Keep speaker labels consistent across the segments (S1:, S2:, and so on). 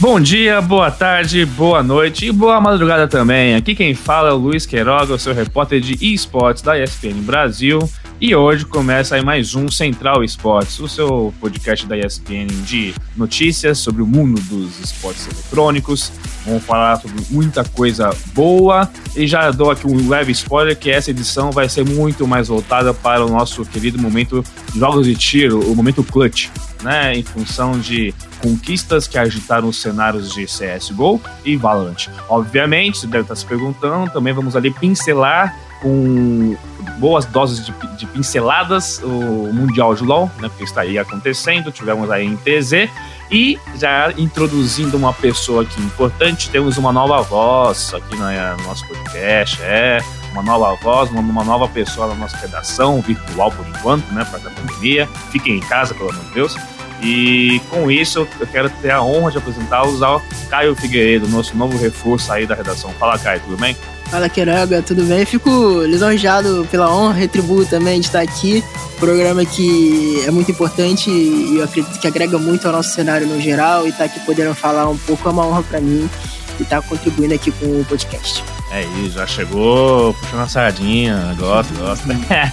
S1: Bom dia, boa tarde, boa noite e boa madrugada também. Aqui quem fala é o Luiz Queiroga, o seu repórter de esportes da ESPN Brasil. E hoje começa aí mais um Central Esportes, o seu podcast da ESPN de notícias sobre o mundo dos esportes eletrônicos. Vamos falar sobre muita coisa boa e já dou aqui um leve spoiler que essa edição vai ser muito mais voltada para o nosso querido momento jogos de tiro, o momento clutch, né, em função de conquistas que agitaram os cenários de CSGO e Valorant. Obviamente, você deve estar se perguntando, também vamos ali pincelar com boas doses de, de, pinceladas o Mundial de LoL, né, porque está aí acontecendo, tivemos aí em TZ, e já introduzindo uma pessoa aqui importante, temos uma nova voz aqui no nosso podcast, é, uma nova voz, uma, uma nova pessoa na nossa redação, virtual por enquanto, né, para a pandemia, fiquem em casa, pelo amor de Deus, e com isso, eu quero ter a honra de apresentá-los ao Caio Figueiredo, nosso novo reforço aí da redação. Fala, Caio, tudo bem?
S2: Fala, Queiraga, tudo bem? Fico lisonjeado pela honra, retribuo também de estar aqui. Programa que é muito importante e eu acredito que agrega muito ao nosso cenário no geral. E estar tá aqui podendo falar um pouco é uma honra para mim e estar tá contribuindo aqui com o podcast.
S1: É isso, já chegou puxando a sardinha, gosto, gosto.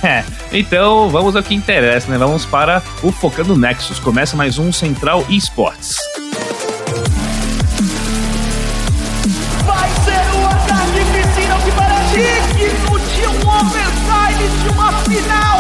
S1: então, vamos ao que interessa, né? Vamos para o Focando Nexus. Começa mais um Central Esportes.
S3: Vai ser um ataque piscina que parece digno de um overtime de uma final.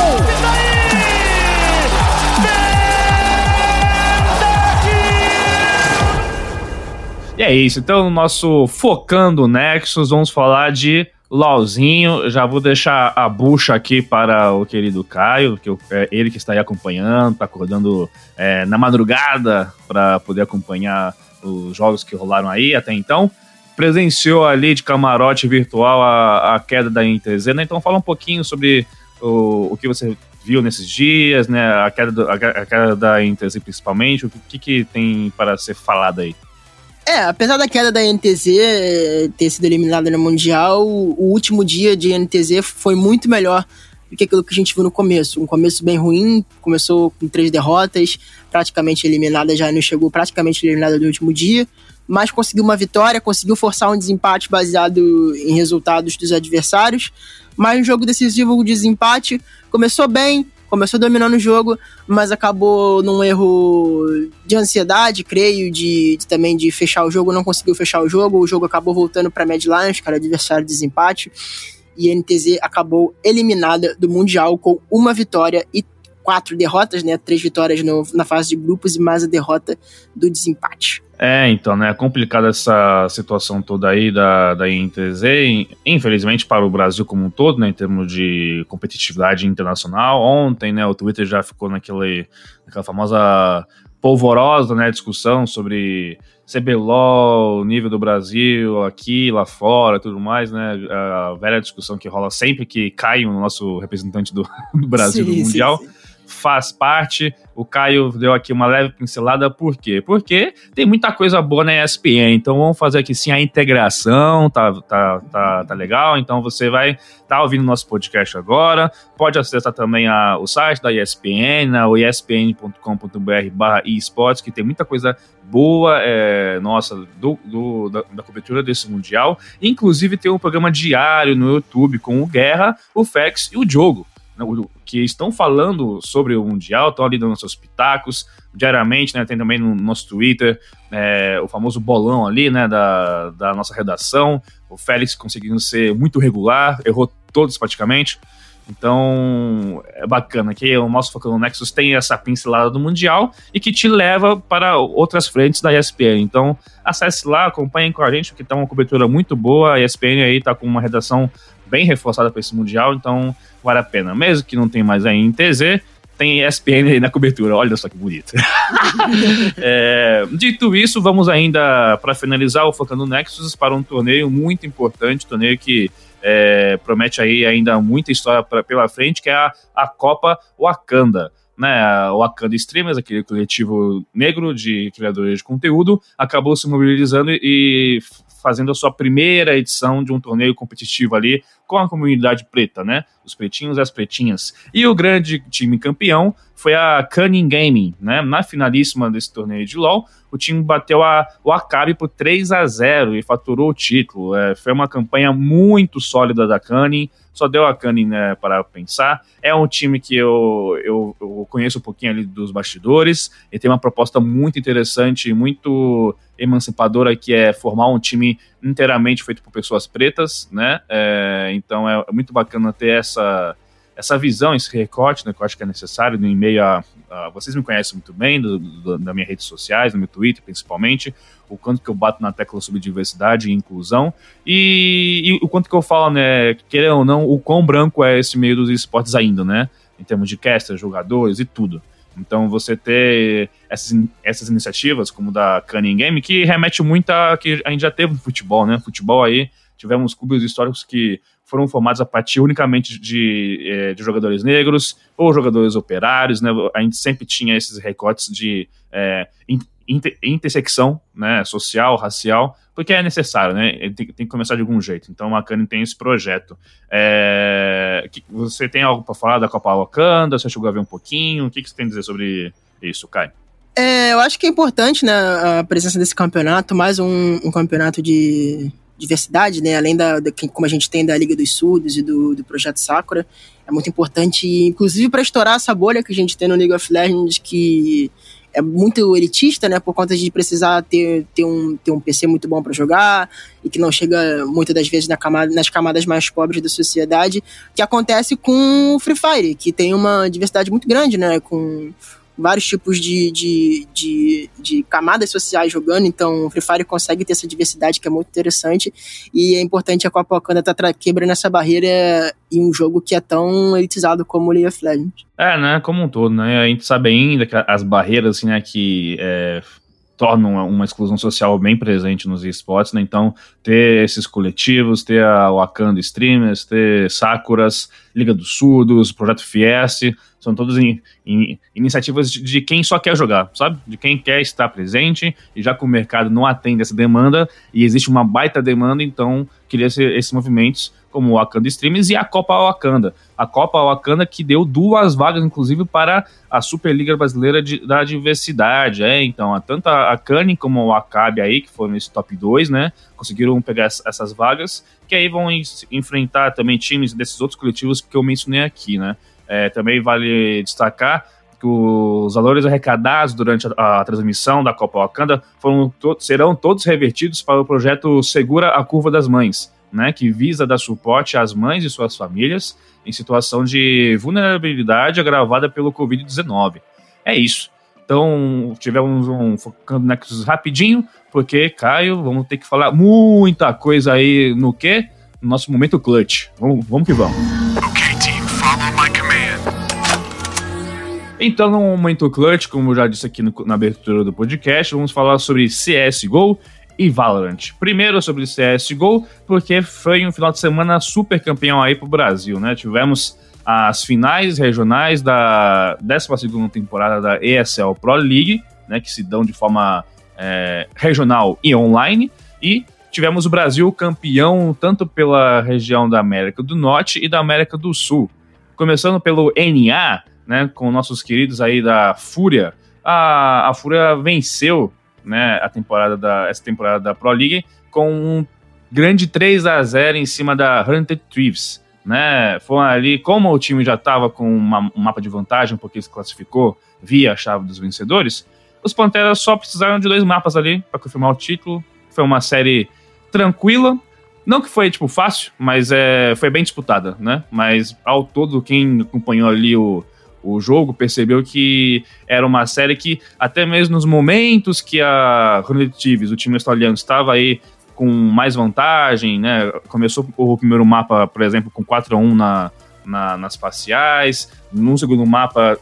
S3: E
S1: é isso. Então, no nosso Focando Nexus, vamos falar de LOLzinho. Já vou deixar a bucha aqui para o querido Caio, que é ele que está aí acompanhando, está acordando é, na madrugada para poder acompanhar os jogos que rolaram aí até então. Presenciou ali de camarote virtual a, a queda da INTZ, né? Então fala um pouquinho sobre o, o que você viu nesses dias, né? A queda, do, a, a queda da INTZ principalmente, o que, que tem para ser falado aí?
S2: É, apesar da queda da NTZ eh, ter sido eliminada no Mundial, o último dia de NTZ foi muito melhor do que aquilo que a gente viu no começo. Um começo bem ruim, começou com três derrotas, praticamente eliminada, já não chegou praticamente eliminada no último dia, mas conseguiu uma vitória, conseguiu forçar um desempate baseado em resultados dos adversários. Mas no jogo decisivo, o desempate começou bem, começou dominando o jogo, mas acabou num erro de ansiedade, creio, de, de, também de fechar o jogo, não conseguiu fechar o jogo, o jogo acabou voltando para Mad Lions, adversário de desempate, e a NTZ acabou eliminada do Mundial com uma vitória e quatro derrotas, né? Três vitórias no, na fase de grupos e mais a derrota do desempate.
S1: É, então, né? É complicada essa situação toda aí da, da INTZ, infelizmente para o Brasil como um todo, né? Em termos de competitividade internacional. Ontem, né? O Twitter já ficou naquele, naquela famosa polvorosa, né? Discussão sobre CBLOL, nível do Brasil, aqui, lá fora, tudo mais, né? A velha discussão que rola sempre que cai o nosso representante do, do Brasil sim, no Mundial. Sim, sim faz parte. O Caio deu aqui uma leve pincelada, por quê? Porque tem muita coisa boa na ESPN, então vamos fazer aqui sim a integração, tá, tá, tá, tá legal? Então você vai estar tá ouvindo nosso podcast agora, pode acessar também a, o site da ESPN, né, o espn.com.br barra esportes, que tem muita coisa boa, é, nossa, do, do da, da, cobertura desse Mundial. Inclusive tem um programa diário no YouTube com o Guerra, o Fex e o Diogo que estão falando sobre o Mundial, estão ali dando seus pitacos diariamente, né? Tem também no nosso Twitter é, o famoso bolão ali, né? Da, da nossa redação. O Félix conseguindo ser muito regular, errou todos praticamente. Então, é bacana que o nosso Focando Nexus tem essa pincelada do Mundial e que te leva para outras frentes da ESPN. Então, acesse lá, acompanhem com a gente, porque está uma cobertura muito boa. A ESPN aí está com uma redação bem reforçada para esse Mundial, então vale a pena. Mesmo que não tem mais aí em TZ, tem ESPN aí na cobertura. Olha só que bonito. é, dito isso, vamos ainda, para finalizar, o Focando Nexus para um torneio muito importante, torneio que é, promete aí ainda muita história pra, pela frente, que é a, a Copa Wakanda. Né, o Wakanda Streamers, aquele coletivo negro de criadores de conteúdo, acabou se mobilizando e fazendo a sua primeira edição de um torneio competitivo ali com a comunidade preta, né? Os pretinhos e as pretinhas. E o grande time campeão foi a Cunning Gaming, né? Na finalíssima desse torneio de LoL, o time bateu a, o Acabe por 3 a 0 e faturou o título. É, foi uma campanha muito sólida da Cunning, só deu a Cunning né, para pensar. É um time que eu, eu, eu, conheço um pouquinho ali dos bastidores, e tem uma proposta muito interessante, muito emancipadora, que é formar um time inteiramente feito por pessoas pretas, né? É, então é muito bacana ter essa essa visão, esse recorte, né, que eu acho que é necessário em meio a, a vocês me conhecem muito bem do, do, minhas redes sociais, no meu Twitter principalmente, o quanto que eu bato na tecla sobre diversidade e inclusão e, e o quanto que eu falo, né, querendo ou não, o quão branco é esse meio dos esportes ainda, né, em termos de casters, jogadores e tudo. Então você ter essas, essas iniciativas como da Cunning Game que remete muito a que a gente já teve no futebol, né? Futebol aí tivemos clubes históricos que foram formados a partir unicamente de, é, de jogadores negros ou jogadores operários, né? A gente sempre tinha esses recortes de é, inter, intersecção né, social, racial, porque é necessário, né? Tem, tem, que começar de algum jeito. Então a Cani tem esse projeto. É, que, você tem algo para falar da Copa Wakanda? Você chegou a ver um pouquinho? O que, que você tem a dizer sobre isso, Kai?
S2: É, eu acho que é importante né, a presença desse campeonato, mais um, um campeonato de, diversidade, né? Além da, da, como a gente tem da Liga dos Surdos e do, do Projeto Sakura, é muito importante, inclusive para estourar essa bolha que a gente tem no League of Legends, que é muito elitista, né? Por conta de precisar ter, ter, um, ter um PC muito bom para jogar e que não chega muitas das vezes na camada, nas camadas mais pobres da sociedade, que acontece com o Free Fire, que tem uma diversidade muito grande, né? Com vários tipos de, de, de, de, camadas sociais jogando, então o Free Fire consegue ter essa diversidade que é muito interessante e é importante a Copa Wakanda estar tá quebrando essa barreira em um jogo que é tão elitizado como o League of Legends.
S1: É, né, como um todo, né, a gente sabe ainda que as barreiras, assim, né, que é, tornam uma exclusão social bem presente nos esportes, né? Então, ter esses coletivos, ter a Wakanda Streamers, ter Sakuras, Liga dos Surdos, Projeto Fieste, são todas in, in, iniciativas de, de, quem só quer jogar, sabe? De quem quer estar presente, e já que o mercado não atende essa demanda, e existe uma baita demanda, então ser esses movimentos como o Wakanda Streams e a Copa Wakanda. A Copa Wakanda que deu duas vagas, inclusive, para a Superliga Brasileira de, da Diversidade. É, então, tanto a, Kani como o Acabe aí, que foram esse top 2, né? Conseguiram pegar essas vagas, que aí vão enfrentar também times desses outros coletivos que eu mencionei aqui, né? É, também vale destacar que os valores arrecadados durante a, a transmissão da Copa Wakanda foram to serão todos revertidos para o projeto Segura a Curva das Mães, né, que visa dar suporte às mães e suas famílias em situação de vulnerabilidade agravada pelo Covid-19. É isso. Então, tivemos um focando Nexus rapidinho, porque, Caio, vamos ter que falar muita coisa aí no quê? No nosso momento clutch. Vamos, vamos que vamos. Okay, team, follow my command. Então, no momento clutch, como eu já disse aqui no, na abertura do podcast, vamos falar sobre CSGO e Valorant. Primeiro sobre CSGO, porque foi um final de semana super campeão aí pro Brasil, né? Tivemos as finais regionais da 12 temporada da ESL Pro League, né, que se dão de forma é, regional e online, e tivemos o Brasil campeão tanto pela região da América do Norte e da América do Sul. Começando pelo NA, né, com nossos queridos aí da Fúria, a, a Fúria venceu né, a temporada da, essa temporada da Pro League com um grande 3 a 0 em cima da Hunted Thieves. Né, foi ali, como o time já estava com uma, um mapa de vantagem, porque se classificou via a chave dos vencedores, os Panteras só precisaram de dois mapas ali para confirmar o título. Foi uma série tranquila, não que foi, tipo, fácil, mas é, foi bem disputada, né? Mas ao todo, quem acompanhou ali o, o jogo percebeu que era uma série que, até mesmo nos momentos que a Thieves, o time australiano, estava aí com mais vantagem, né? Começou o primeiro mapa, por exemplo, com 4 a 1 na, na, nas parciais. No segundo mapa,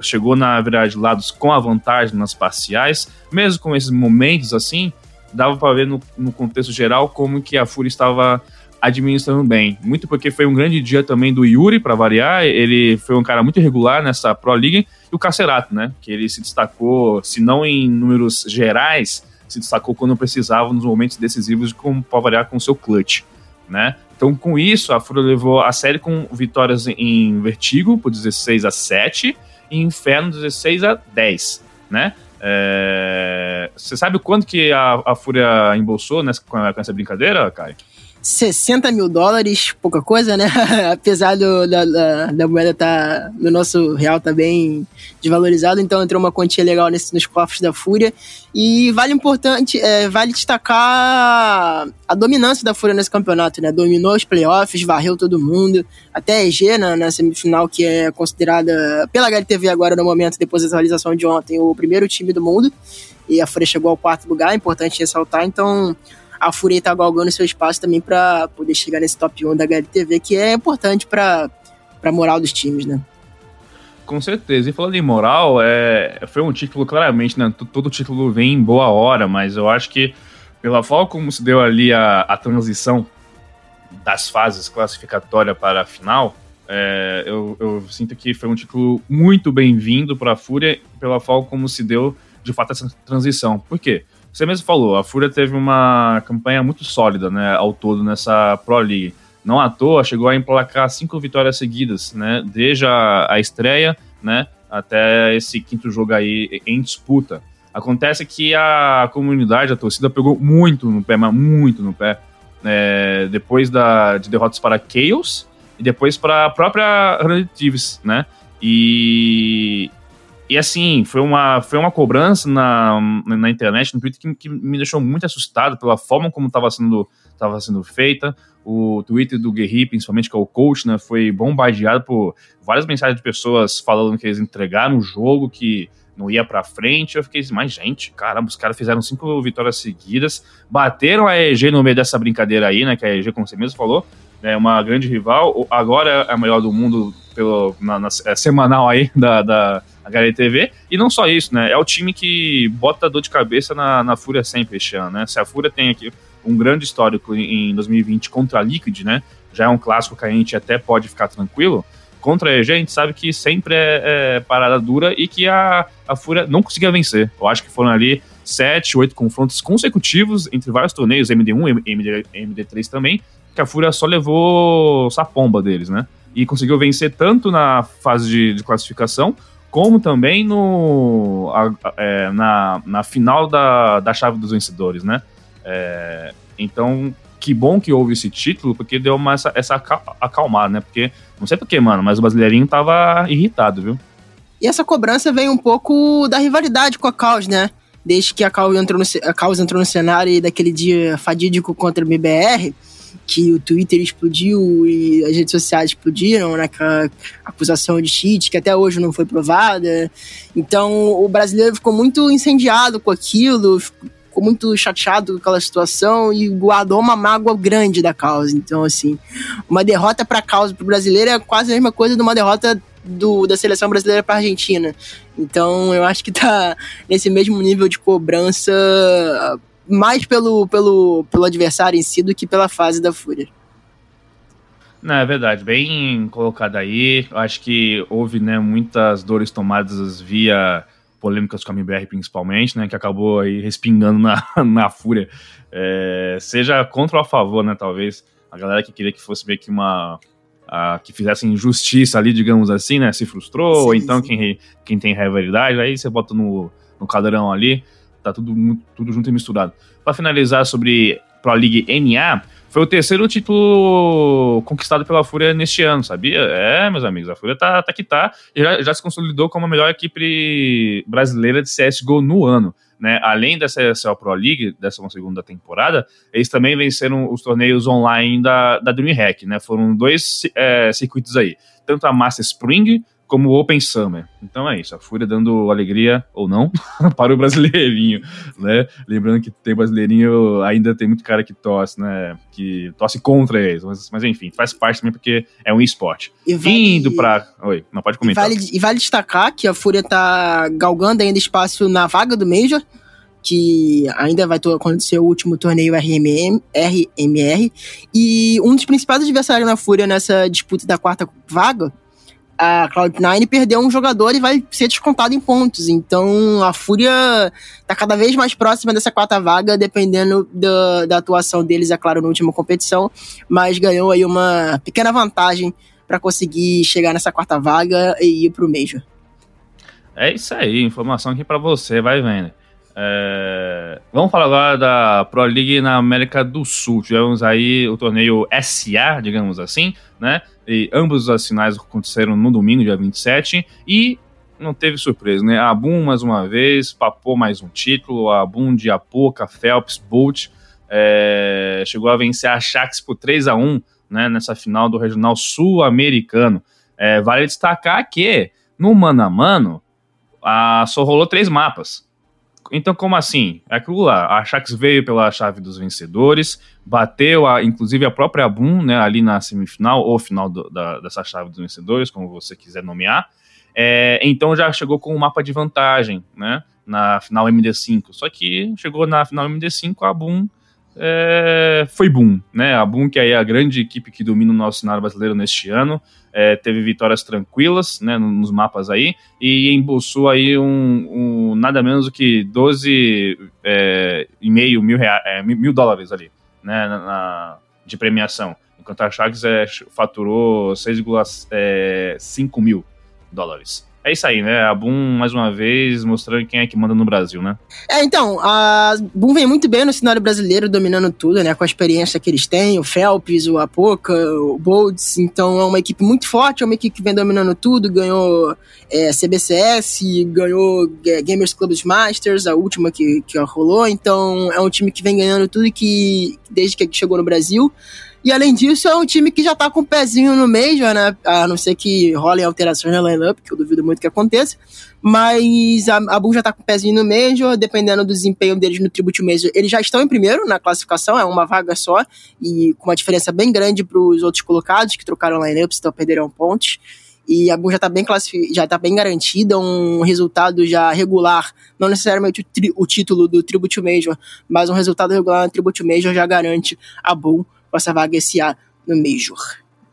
S1: chegou, na verdade, lados com a vantagem nas parciais. Mesmo com esses momentos assim, dava para ver no, no contexto geral como que a Fúria estava administrando bem. Muito porque foi um grande dia também do Yuri, para variar. Ele foi um cara muito irregular nessa Pro League. E o Cacerato, né? Que ele se destacou, se não em números gerais, se destacou quando precisava nos momentos decisivos, para variar com o seu clutch, né? Então, com isso, a Fúria levou a série com vitórias em Vertigo por 16 a 7 e Inferno 16 a 10, né? É... Você sabe quanto que a, a Fúria embolsou nessa, com essa brincadeira, Kai?
S2: 60 mil dólares, pouca coisa, né? Apesar do, da, da, da, moeda tá, do nosso real tá bem desvalorizado, então entrou uma quantia legal nesse, nos cofres da Fúria. E vale importante, é, vale destacar a dominância da Fúria nesse campeonato, né? Dominou os playoffs, varreu todo mundo, até a EG na, na semifinal, que é considerada pela HLTV agora no momento, depois da atualização de ontem, o primeiro time do mundo. E a Fúria chegou ao quarto lugar, é importante ressaltar, então a Fúria tá galgando seu espaço também para poder chegar nesse top 1 da HLTV, que é importante para a moral dos times, né?
S1: Com certeza. E falando em moral, é, foi um título, claramente, né? Todo título vem em boa hora, mas eu acho que pela forma como se deu ali a, a transição das fases classificatórias para a final, é, eu, eu, sinto que foi um título muito bem-vindo para a Fúria pela forma como se deu de fato essa transição. Por quê? Você mesmo falou, a Fúria teve uma campanha muito sólida, né, ao todo nessa Pro League. Não à toa, chegou a emplacar cinco vitórias seguidas, né, desde a, a estreia, né, até esse quinto jogo aí em disputa. Acontece que a comunidade, a torcida pegou muito no pé, mas muito no pé, é, depois da, de derrotas para Chaos e depois para a própria Thieves, né, e, e assim, foi uma, foi uma cobrança na, na internet, no Twitter, que, que me deixou muito assustado pela forma como estava sendo, tava sendo feita. O Twitter do Guerri, principalmente, que é o coach, né, foi bombardeado por várias mensagens de pessoas falando que eles entregaram o jogo, que não ia pra frente. Eu fiquei assim, mas gente, caramba, os caras fizeram cinco vitórias seguidas, bateram a EG no meio dessa brincadeira aí, né, que a EG, como você mesmo falou, é uma grande rival, agora é a melhor do mundo pelo, na, na é, semanal aí da, da HLTV. E não só isso, né? É o time que bota dor de cabeça na, na Fúria sempre este ano, né? Se a Fúria tem aqui um grande histórico em 2020 contra a Liquid, né? Já é um clássico que a gente até pode ficar tranquilo. Contra a EG, a gente sabe que sempre é, é parada dura e que a, a Fúria não conseguia vencer. Eu acho que foram ali sete, oito confrontos consecutivos entre vários torneios, MD1, MD, MD3 também, que a Fúria só levou essa pomba deles, né? E conseguiu vencer tanto na fase de, de classificação, como também no, a, é, na, na final da, da chave dos vencedores, né? É, então, que bom que houve esse título, porque deu uma, essa, essa acalmada, né? Porque, não sei porquê, mano, mas o brasileirinho tava irritado, viu?
S2: E essa cobrança vem um pouco da rivalidade com a Caos, né? Desde que a Caos entrou no, entrou no cenário daquele dia fadídico contra o MBR, que o Twitter explodiu e as redes sociais explodiram, né? Com a acusação de cheat, que até hoje não foi provada. Então, o brasileiro ficou muito incendiado com aquilo, ficou muito chateado com aquela situação e guardou uma mágoa grande da causa. Então, assim, uma derrota para a causa para o brasileiro é quase a mesma coisa de uma derrota do, da seleção brasileira para a Argentina. Então, eu acho que tá nesse mesmo nível de cobrança mais pelo, pelo, pelo adversário em si do que pela fase da Fúria.
S1: Não, é verdade, bem colocado aí. Acho que houve né, muitas dores tomadas via polêmicas com a MBR, principalmente, né, que acabou aí respingando na, na Fúria. É, seja contra ou a favor, né, talvez. A galera que queria que fosse meio que uma. A, que fizessem justiça ali, digamos assim, né, se frustrou, sim, ou então quem, quem tem rivalidade, aí você bota no, no cadrão ali tá tudo, tudo junto e misturado. Para finalizar sobre Pro League NA, foi o terceiro título conquistado pela Fúria neste ano, sabia? É, meus amigos, a Fúria tá, tá que tá, e já, já se consolidou como a melhor equipe brasileira de CSGO no ano. Né? Além dessa Pro League, dessa segunda temporada, eles também venceram os torneios online da, da DreamHack, né? Foram dois é, circuitos aí, tanto a Master Spring como Open Summer. Então é isso, a Fúria dando alegria, ou não, para o brasileirinho, né? Lembrando que tem brasileirinho, ainda tem muito cara que torce, né? Que torce contra eles, mas, mas enfim, faz parte também porque é um esporte. E vale, Indo para Oi, não pode comentar.
S2: E vale, e vale destacar que a Fúria tá galgando ainda espaço na vaga do Major, que ainda vai acontecer o último torneio RMM, RMR, e um dos principais adversários na Fúria nessa disputa da quarta vaga a Cloud9 perdeu um jogador e vai ser descontado em pontos. Então a Fúria tá cada vez mais próxima dessa quarta vaga, dependendo da, da atuação deles, é claro, na última competição, mas ganhou aí uma pequena vantagem para conseguir chegar nessa quarta vaga e ir pro Major.
S1: É isso aí, informação aqui para você, vai vendo. É... Vamos falar agora da Pro League na América do Sul. Tivemos aí o torneio SA, digamos assim, né? E ambos as finais aconteceram no domingo, dia 27, e não teve surpresa, né? A Boom, mais uma vez, papou mais um título, a Boom de Apoca, Phelps, Bolt, é... chegou a vencer a Shax por 3 a 1 né, nessa final do Regional Sul-Americano. É, vale destacar que, no mano a mano, a, só rolou três mapas. Então, como assim? É aquilo lá, a Shax veio pela chave dos vencedores, bateu, a, inclusive, a própria Boom, né, ali na semifinal, ou final do, da, dessa chave dos vencedores, como você quiser nomear. É, então já chegou com um mapa de vantagem, né, na final MD5. Só que chegou na final MD5, a Boom é, foi Boom, né? A Boom, que é a grande equipe que domina o nosso cenário brasileiro neste ano, é, teve vitórias tranquilas, né, nos mapas aí, e embolsou aí um, um nada menos do que 12,5 é, mil, é, mil dólares ali, né, na, na, de premiação. Enquanto a Sharks é, faturou 6,5 é, mil dólares. É isso aí, né? A Boom, mais uma vez, mostrando quem é que manda no Brasil, né?
S2: É, então, a Boom vem muito bem no cenário brasileiro, dominando tudo, né? Com a experiência que eles têm, o Phelps, o Apoca, o Bolds. Então, é uma equipe muito forte, é uma equipe que vem dominando tudo, ganhou é, CBCS, ganhou é, Gamers Clubs Masters, a última que, que rolou. Então, é um time que vem ganhando tudo que desde que chegou no Brasil. E além disso, é um time que já tá com o pezinho no Major, né? A não ser que rolem alterações na lineup, que eu duvido muito que aconteça. Mas a, a Bull já tá com o pezinho no Major, dependendo do desempenho deles no Tribute Major. Eles já estão em primeiro na classificação, é uma vaga só, e com uma diferença bem grande para os outros colocados, que trocaram lineups, então perderam pontos. E a Bull já tá bem já tá bem garantida, um resultado já regular, não necessariamente o, o título do Tribute Major, mas um resultado regular no Tribute Major já garante a Bull essa vaga SA no Major.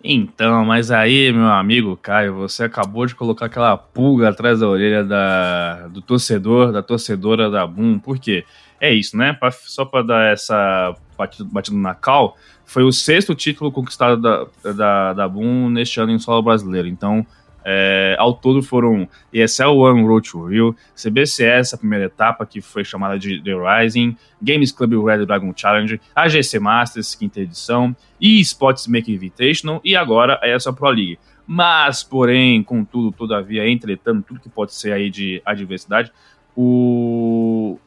S1: Então, mas aí, meu amigo Caio, você acabou de colocar aquela pulga atrás da orelha da, do torcedor, da torcedora da Boom. Por quê? É isso, né? Pra, só para dar essa batida, batida na cal, foi o sexto título conquistado da, da, da Boom neste ano em solo brasileiro. Então, é, ao todo foram ESL One Road to Rio, CBCS, a primeira etapa, que foi chamada de The Rising, Games Club Red Dragon Challenge, AGC Masters, quinta edição, e Sports Make Invitational, e agora a ESL Pro League. Mas, porém, contudo, todavia, entretanto, tudo que pode ser aí de adversidade, o...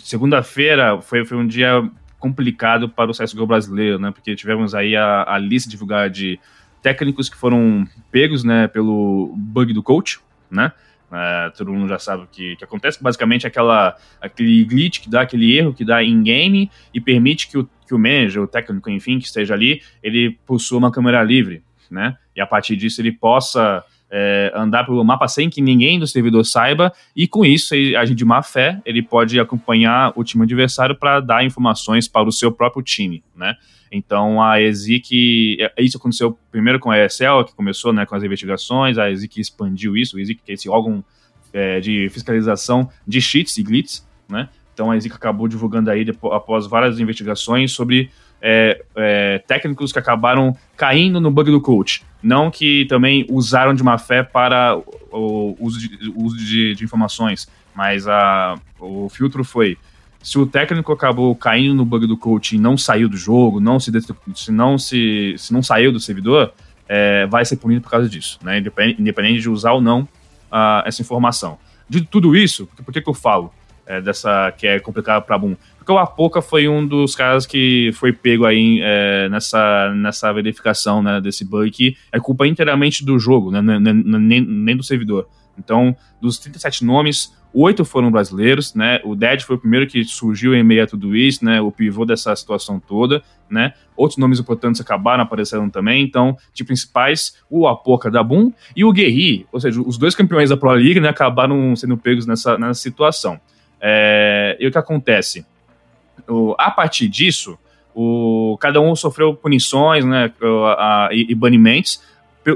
S1: Segunda-feira foi, foi um dia complicado para o CSGO brasileiro, né? Porque tivemos aí a, a lista divulgada de técnicos que foram pegos, né, pelo bug do coach, né? É, todo mundo já sabe o que, que acontece. Basicamente, aquela, aquele glitch que dá, aquele erro que dá em game e permite que o, que o manager, o técnico, enfim, que esteja ali, ele possua uma câmera livre, né? E a partir disso ele possa é, andar pelo mapa sem que ninguém do servidor saiba, e com isso, agir de má fé, ele pode acompanhar o time adversário para dar informações para o seu próprio time, né? Então a ESIC, é, isso aconteceu primeiro com a ESL, que começou né, com as investigações, a ESIC expandiu isso, o ESIC que é esse órgão é, de fiscalização de cheats e glitches, né? Então a ESIC acabou divulgando aí, depois, após várias investigações, sobre é, é, técnicos que acabaram caindo no bug do coach. Não que também usaram de má fé para o uso de, o uso de, de informações, mas a, o filtro foi se o técnico acabou caindo no bug do coach e não saiu do jogo, não se, se não se, se não saiu do servidor, é, vai ser punido por causa disso, né? Independente de usar ou não uh, essa informação. De tudo isso, por que, que eu falo é, dessa que é complicado para Boom? Porque o Apoca foi um dos caras que foi pego aí é, nessa, nessa verificação né, desse bug que é culpa inteiramente do jogo, né, nem, nem do servidor. Então, dos 37 nomes, oito foram brasileiros, né? O Dead foi o primeiro que surgiu em meio a tudo isso, né? O pivô dessa situação toda, né? Outros nomes importantes acabaram aparecendo também, então, de principais, o Apoca da Boom e o Guerri, ou seja, os dois campeões da Pro League, né, acabaram sendo pegos nessa, nessa situação. É, e o que acontece? O, a partir disso, o, cada um sofreu punições, né, a, e banimentos,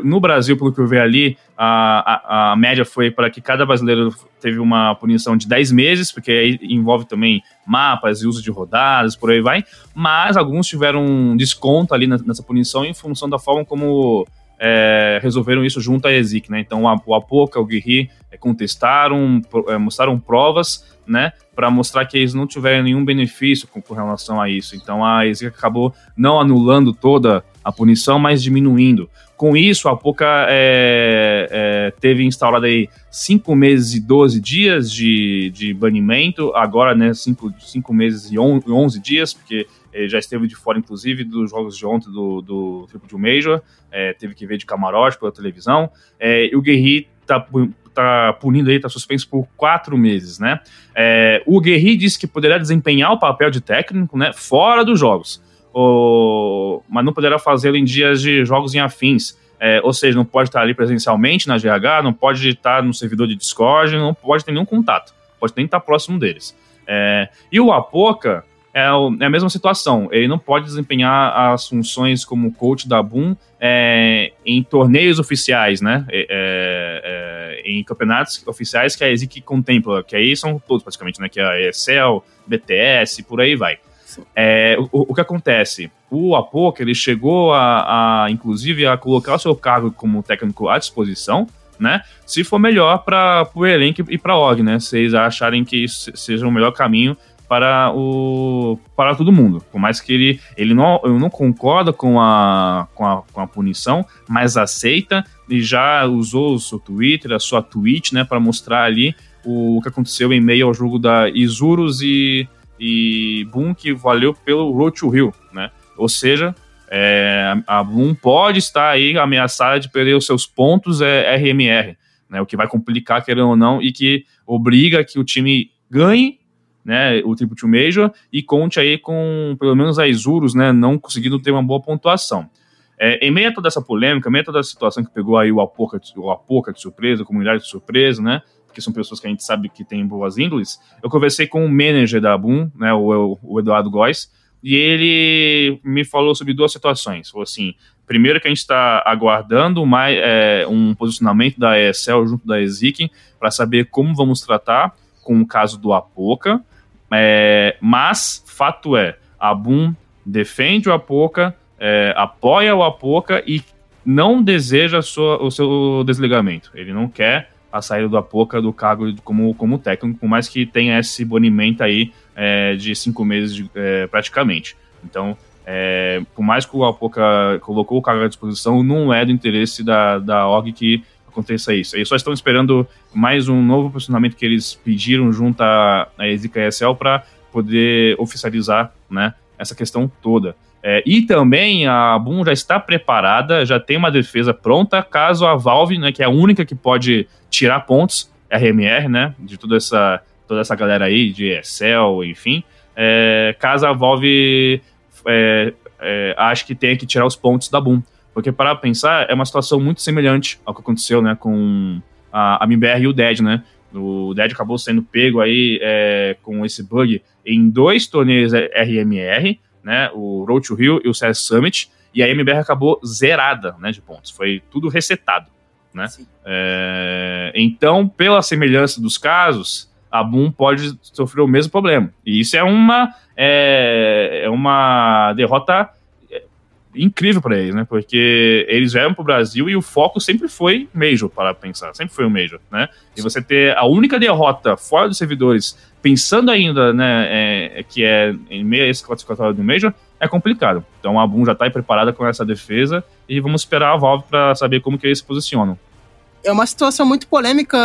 S1: no Brasil, pelo que eu vi ali, a, a, a média foi para que cada brasileiro teve uma punição de 10 meses, porque aí envolve também mapas e uso de rodadas, por aí vai. Mas alguns tiveram um desconto ali nessa punição em função da forma como é, resolveram isso junto à ESIC, né? Então o Apoca, o Guerri é, contestaram, é, mostraram provas, né? Para mostrar que eles não tiveram nenhum benefício com, com relação a isso. Então a ESIC acabou não anulando toda a punição, mas diminuindo. Com isso, a Apoca é, é, teve instaurado aí 5 meses e 12 dias de, de banimento, agora, né, 5 meses e 11 dias, porque ele já esteve de fora, inclusive, dos jogos de ontem do, do Triple Major, é, teve que ver de camarote pela televisão. É, e o Guerri tá, tá punindo aí, tá suspenso por quatro meses, né? É, o Guerri disse que poderá desempenhar o papel de técnico, né, fora dos jogos, o, mas não poderá fazê-lo em dias de jogos em afins. É, ou seja, não pode estar ali presencialmente na GH, não pode estar no servidor de Discord, não pode ter nenhum contato, pode nem estar próximo deles. É, e o Apoca, é, é, a mesma situação. Ele não pode desempenhar as funções como coach da Boom é, em torneios oficiais, né? É, é em campeonatos oficiais que a ESIC contempla, que aí são todos praticamente, né? Que é a ESL, BTS, por aí vai. É, o, o, que acontece? O Apoca, ele chegou a, a, inclusive, a colocar o seu cargo como técnico à disposição, né? Se for melhor para o elenco e para a org, né? Eles acharem que isso seja o melhor caminho para o para todo mundo. Por mais que ele, ele não, eu não concorda com a, com, a, com a punição, mas aceita e já usou o seu Twitter, a sua tweet, né, para mostrar ali o, o, que aconteceu em meio ao jogo da Isurus e, e Boom, que valeu pelo Road to Rio, né? Ou seja, é, a Boom pode estar aí ameaçada de perder os seus pontos é, RMR, né? O que vai complicar, querendo ou não, e que obriga que o time ganhe né, o Triple Major, e conte aí com, pelo menos, a Isurus, né, não conseguindo ter uma boa pontuação. É, em meio a toda essa polêmica, em meio a toda essa situação que pegou aí o Apoca, o Apoca de surpresa, a comunidade de surpresa, né, porque são pessoas que a gente sabe que têm boas índoles, eu conversei com o manager da Boom, né, o, o Eduardo Góes, e ele me falou sobre duas situações. Falou assim: primeiro, que a gente está aguardando mais, é, um posicionamento da ESL junto da ESIC para saber como vamos tratar com o caso do Apoca, é, mas, fato é, a Boom defende o Apoca, é, apoia o Apoca e não deseja sua, o seu desligamento. Ele não quer a saída do Apoca do cargo como, como técnico, por mais que tenha esse bonimento aí é, de cinco meses de, é, praticamente. Então, é, por mais que o Apoca colocou o cargo à disposição, não é do interesse da, da org que aconteça isso. Eles só estão esperando mais um novo posicionamento que eles pediram junto à, à ESL para poder oficializar né, essa questão toda. É, e também a Boom já está preparada, já tem uma defesa pronta, caso a Valve, né, que é a única que pode tirar pontos, RMR, né, de toda essa, toda essa galera aí, de ESL, enfim, é, caso a Valve é, é, ache que tenha que tirar os pontos da Boom. Porque, para pensar, é uma situação muito semelhante ao que aconteceu né, com a, a MBR e o Dead, né? O Dead acabou sendo pego aí é, com esse bug em dois torneios RMR, né? O Road to Rio e o CS Summit, e a MBR acabou zerada né, de pontos. Foi tudo resetado. Né? É, então, pela semelhança dos casos, a Boom pode sofrer o mesmo problema. E isso é uma, é, é uma derrota incrível para eles, né? Porque eles vieram pro Brasil e o foco sempre foi Major, para pensar, sempre foi o Major, né? E você ter a única derrota fora dos servidores, pensando ainda, né, é, que é em meio a esse classificatório do Major, é complicado. Então a Boom já tá aí preparada com essa defesa e vamos esperar a Valve para saber como que eles se posicionam.
S2: É uma situação muito polêmica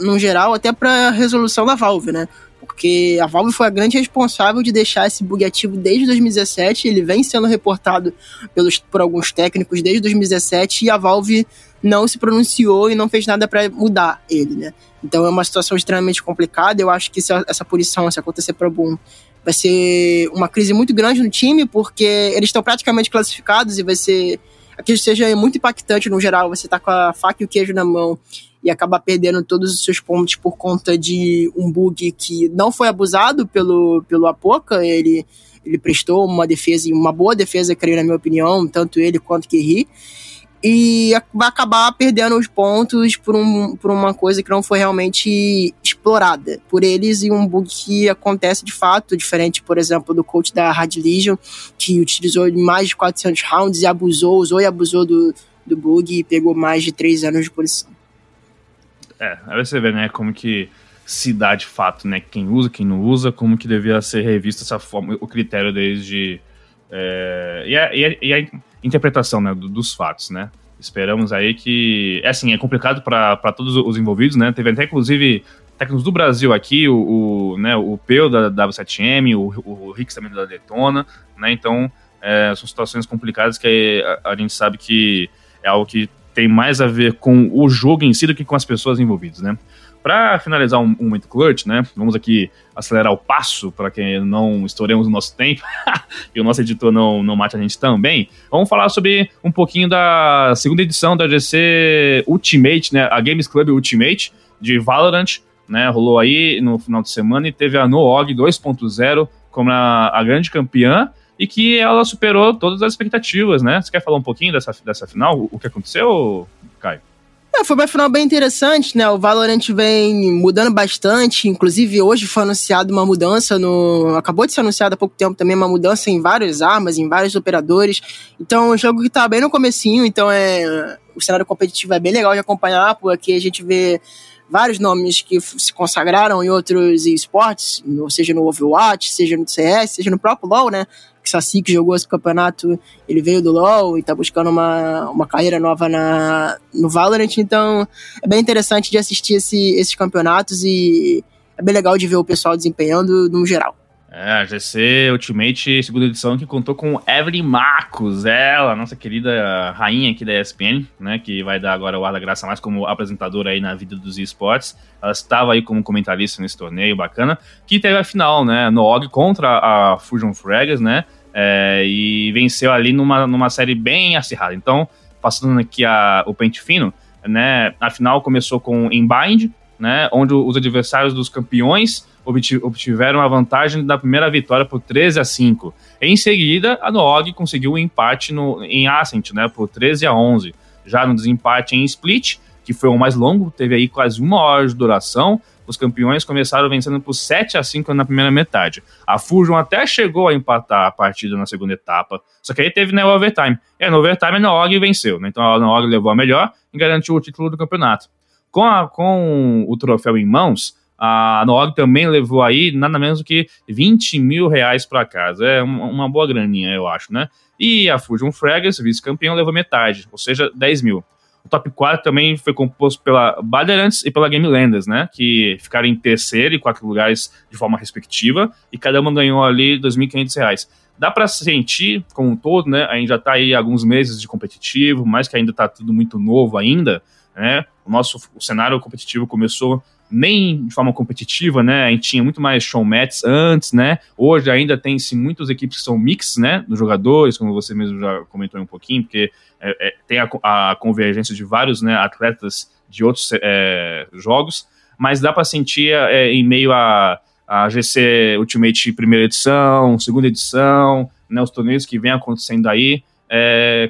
S2: no geral, até para resolução da Valve, né? Porque a Valve foi a grande responsável de deixar esse bug ativo desde 2017. Ele vem sendo reportado pelos, por alguns técnicos desde 2017 e a Valve não se pronunciou e não fez nada para mudar ele, né? Então é uma situação extremamente complicada. Eu acho que se essa punição, se acontecer para Boom, vai ser uma crise muito grande no time, porque eles estão praticamente classificados e vai ser. Aquilo seja muito impactante no geral. Você tá com a faca e o queijo na mão e acaba perdendo todos os seus pontos por conta de um bug que não foi abusado pelo, pelo Apoca. Ele, ele prestou uma defesa, uma boa defesa, creio, na minha opinião, tanto ele quanto Kerry. E vai acabar perdendo os pontos por, um, por uma coisa que não foi realmente explorada por eles e um bug que acontece de fato, diferente, por exemplo, do coach da Hard Legion, que utilizou mais de 400 rounds e abusou, usou e abusou do, do bug e pegou mais de 3 anos de punição.
S1: É, aí você vê, né, como que se dá de fato, né, quem usa, quem não usa, como que devia ser revista essa forma, o critério deles de... É, e, a, e, e, a, interpretação, né, dos fatos, né. Esperamos aí que... É assim, é complicado para todos os envolvidos, né, teve até, inclusive, técnicos do Brasil aqui, o, o, né, o Peu da W7M, o, o Rix também da Detona, né, então é, são situações complicadas que a, a gente sabe que é algo que tem mais a ver com o jogo em si do que com as pessoas envolvidas, né? Para finalizar um, um momento clutch, né? Vamos aqui acelerar o passo para que não estouremos o nosso tempo e o nosso editor não, não mate a gente também. Vamos falar sobre um pouquinho da segunda edição da GC Ultimate, né? A Games Club Ultimate de Valorant, né? Rolou aí no final de semana e teve a Noog 2.0 como a, a grande campeã e que ela superou todas as expectativas, né? Você quer falar um pouquinho dessa, dessa final? O que aconteceu, Caio?
S2: É, foi uma final bem interessante, né? O Valorant vem mudando bastante. Inclusive, hoje foi anunciado uma mudança no. Acabou de ser anunciado há pouco tempo também uma mudança em várias armas, em vários operadores. Então, é um jogo que tá bem no comecinho, então é. O cenário competitivo é bem legal de acompanhar, porque a gente vê vários nomes que se consagraram em outros esportes, seja no Overwatch, seja no CS, seja no próprio LoL, né? Saci, que jogou esse campeonato, ele veio do LoL e tá buscando uma, uma carreira nova na, no Valorant, então é bem interessante de assistir esse, esses campeonatos e é bem legal de ver o pessoal desempenhando no geral.
S1: É, a GC Ultimate segunda edição que contou com Evelyn Marcos, ela, nossa querida rainha aqui da ESPN, né, que vai dar agora o ar da graça mais como apresentadora aí na vida dos esportes. Ela estava aí como comentarista nesse torneio bacana, que teve a final, né, no OG contra a Fusion Fragas, né, é, e venceu ali numa, numa série bem acirrada. Então, passando aqui a, o pente fino, né, a final começou com Embind, né, onde os adversários dos campeões obtiveram a vantagem da primeira vitória por 13 a 5. Em seguida, a Noog conseguiu um empate no, em Ascent, né, por 13 a 11. Já no desempate em Split, que foi o mais longo, teve aí quase uma hora de duração, os campeões começaram vencendo por 7 a 5 na primeira metade. A Fusion até chegou a empatar a partida na segunda etapa, só que aí teve né, o overtime. E no overtime a Noog venceu, né? então a Noog levou a melhor e garantiu o título do campeonato. Com, a, com o troféu em mãos, a Noog também levou aí nada menos do que 20 mil reais para casa. É uma boa graninha, eu acho, né? E a Fusion Fragas, vice-campeão, levou metade, ou seja, 10 mil. O top 4 também foi composto pela Bandeirantes e pela Game Landers, né? Que ficaram em terceiro e quarto lugares de forma respectiva, e cada uma ganhou ali R$ 2.500. Dá para sentir, como um todo, né? A gente já tá aí alguns meses de competitivo, mas que ainda tá tudo muito novo ainda, né? O nosso o cenário competitivo começou nem de forma competitiva, né? A gente tinha muito mais showmats antes, né? Hoje ainda tem sim muitas equipes que são mix, né? Dos jogadores, como você mesmo já comentou um pouquinho, porque é, é, tem a, a, convergência de vários né, atletas de outros é, jogos, mas dá para sentir é, em meio a, a GC Ultimate primeira edição, segunda edição, né? Os torneios que vem acontecendo aí,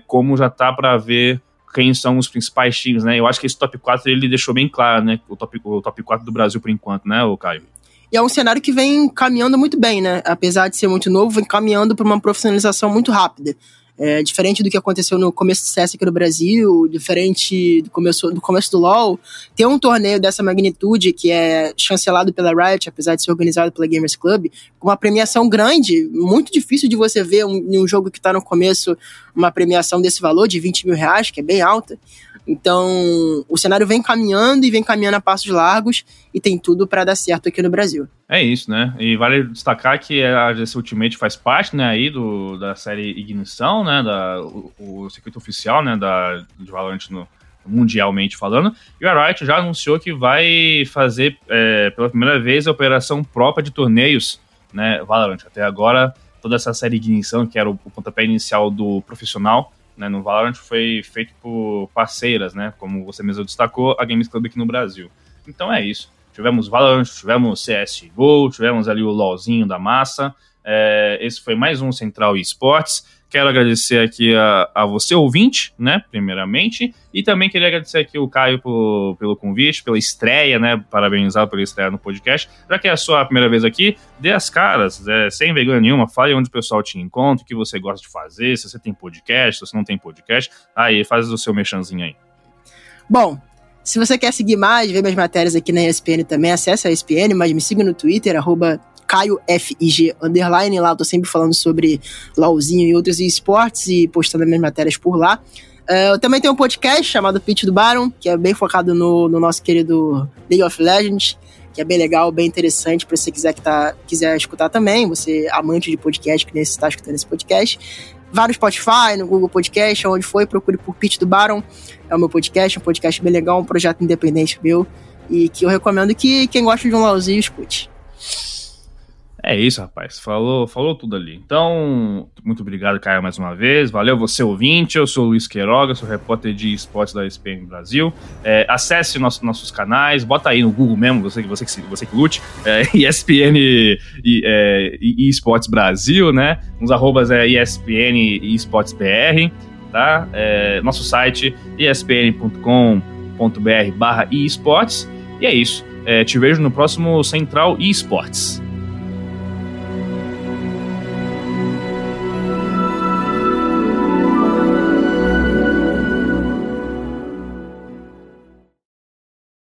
S1: como já tá para ver quem são os principais times, né? Eu acho que esse top 4 ele deixou bem claro, né? O top, o top 4 do Brasil por enquanto, né, o Caio?
S2: E é um cenário que vem caminhando muito bem, né? Apesar de ser muito novo, vem caminhando para uma profissionalização muito rápida. É, diferente do que aconteceu no começo do CS aqui no Brasil, diferente do começo, do começo do LoL, ter um torneio dessa magnitude, que é chancelado pela Riot, apesar de ser organizado pela Gamers Club, com uma premiação grande, muito difícil de você ver um, um jogo que está no começo uma premiação desse valor, de 20 mil reais, que é bem alta. Então, o cenário vem caminhando e vem caminhando a passos largos e tem tudo para dar certo aqui no Brasil.
S1: É isso, né? E vale destacar que a GC Ultimate faz parte, né, aí do, da série Ignição, né, da, o, o circuito oficial, né, da, de Valorant no, mundialmente falando, e a Riot já anunciou que vai fazer é, pela primeira vez a operação própria de torneios, né, Valorant. Até agora, toda essa série Ignição, que era o, o pontapé inicial do profissional, né, no Valorant foi feito por parceiras, né, como você mesmo destacou, a Games Club aqui no Brasil. Então é isso. Tivemos Valorant, tivemos CSGO, tivemos ali o LoLzinho da massa, É, esse foi mais um Central Esportes. Quero agradecer aqui a, a, você, ouvinte, né, primeiramente, e também queria agradecer aqui o Caio por, pelo convite, pela estreia, né, parabenizar pela estreia no podcast. Já que é a sua primeira vez aqui, dê as caras, é, sem vergonha nenhuma, fale onde o pessoal te encontra, o que você gosta de fazer, se você tem podcast, se você não tem podcast, aí faz o seu mexanzinho aí.
S2: Bom, se você quer seguir mais, ver minhas matérias aqui na ESPN também, acesse a ESPN, mas me siga no Twitter, arroba CaioFIG underline. Lá eu tô sempre falando sobre LOLzinho e outros esportes e postando minhas matérias por lá. Uh, eu também tenho um podcast chamado Pitch do Baron, que é bem focado no, no nosso querido League of Legends, que é bem legal, bem interessante para você quiser, que tá, quiser escutar também, você amante de podcast, que nem está escutando esse podcast. Vá no Spotify, no Google Podcast, onde foi, procure por Pitch do Baron. É o meu podcast, um podcast bem legal, um projeto independente meu, e que eu recomendo que quem gosta de um LOLzinho escute.
S1: É isso, rapaz. Falou, falou tudo ali. Então, muito obrigado, Caio, mais uma vez. Valeu você, ouvinte. Eu sou o Luiz Queiroga, sou repórter de esportes da ESPN Brasil. É, acesse nosso, nossos canais, bota aí no Google mesmo, você, você, que, você que lute, é, ESPN e, é, e Esportes Brasil, né? Uns arrobas é ESPN e Esportes BR, tá? É, nosso site espn.com.br barra esportes. E é isso. É, te vejo no próximo Central eSports.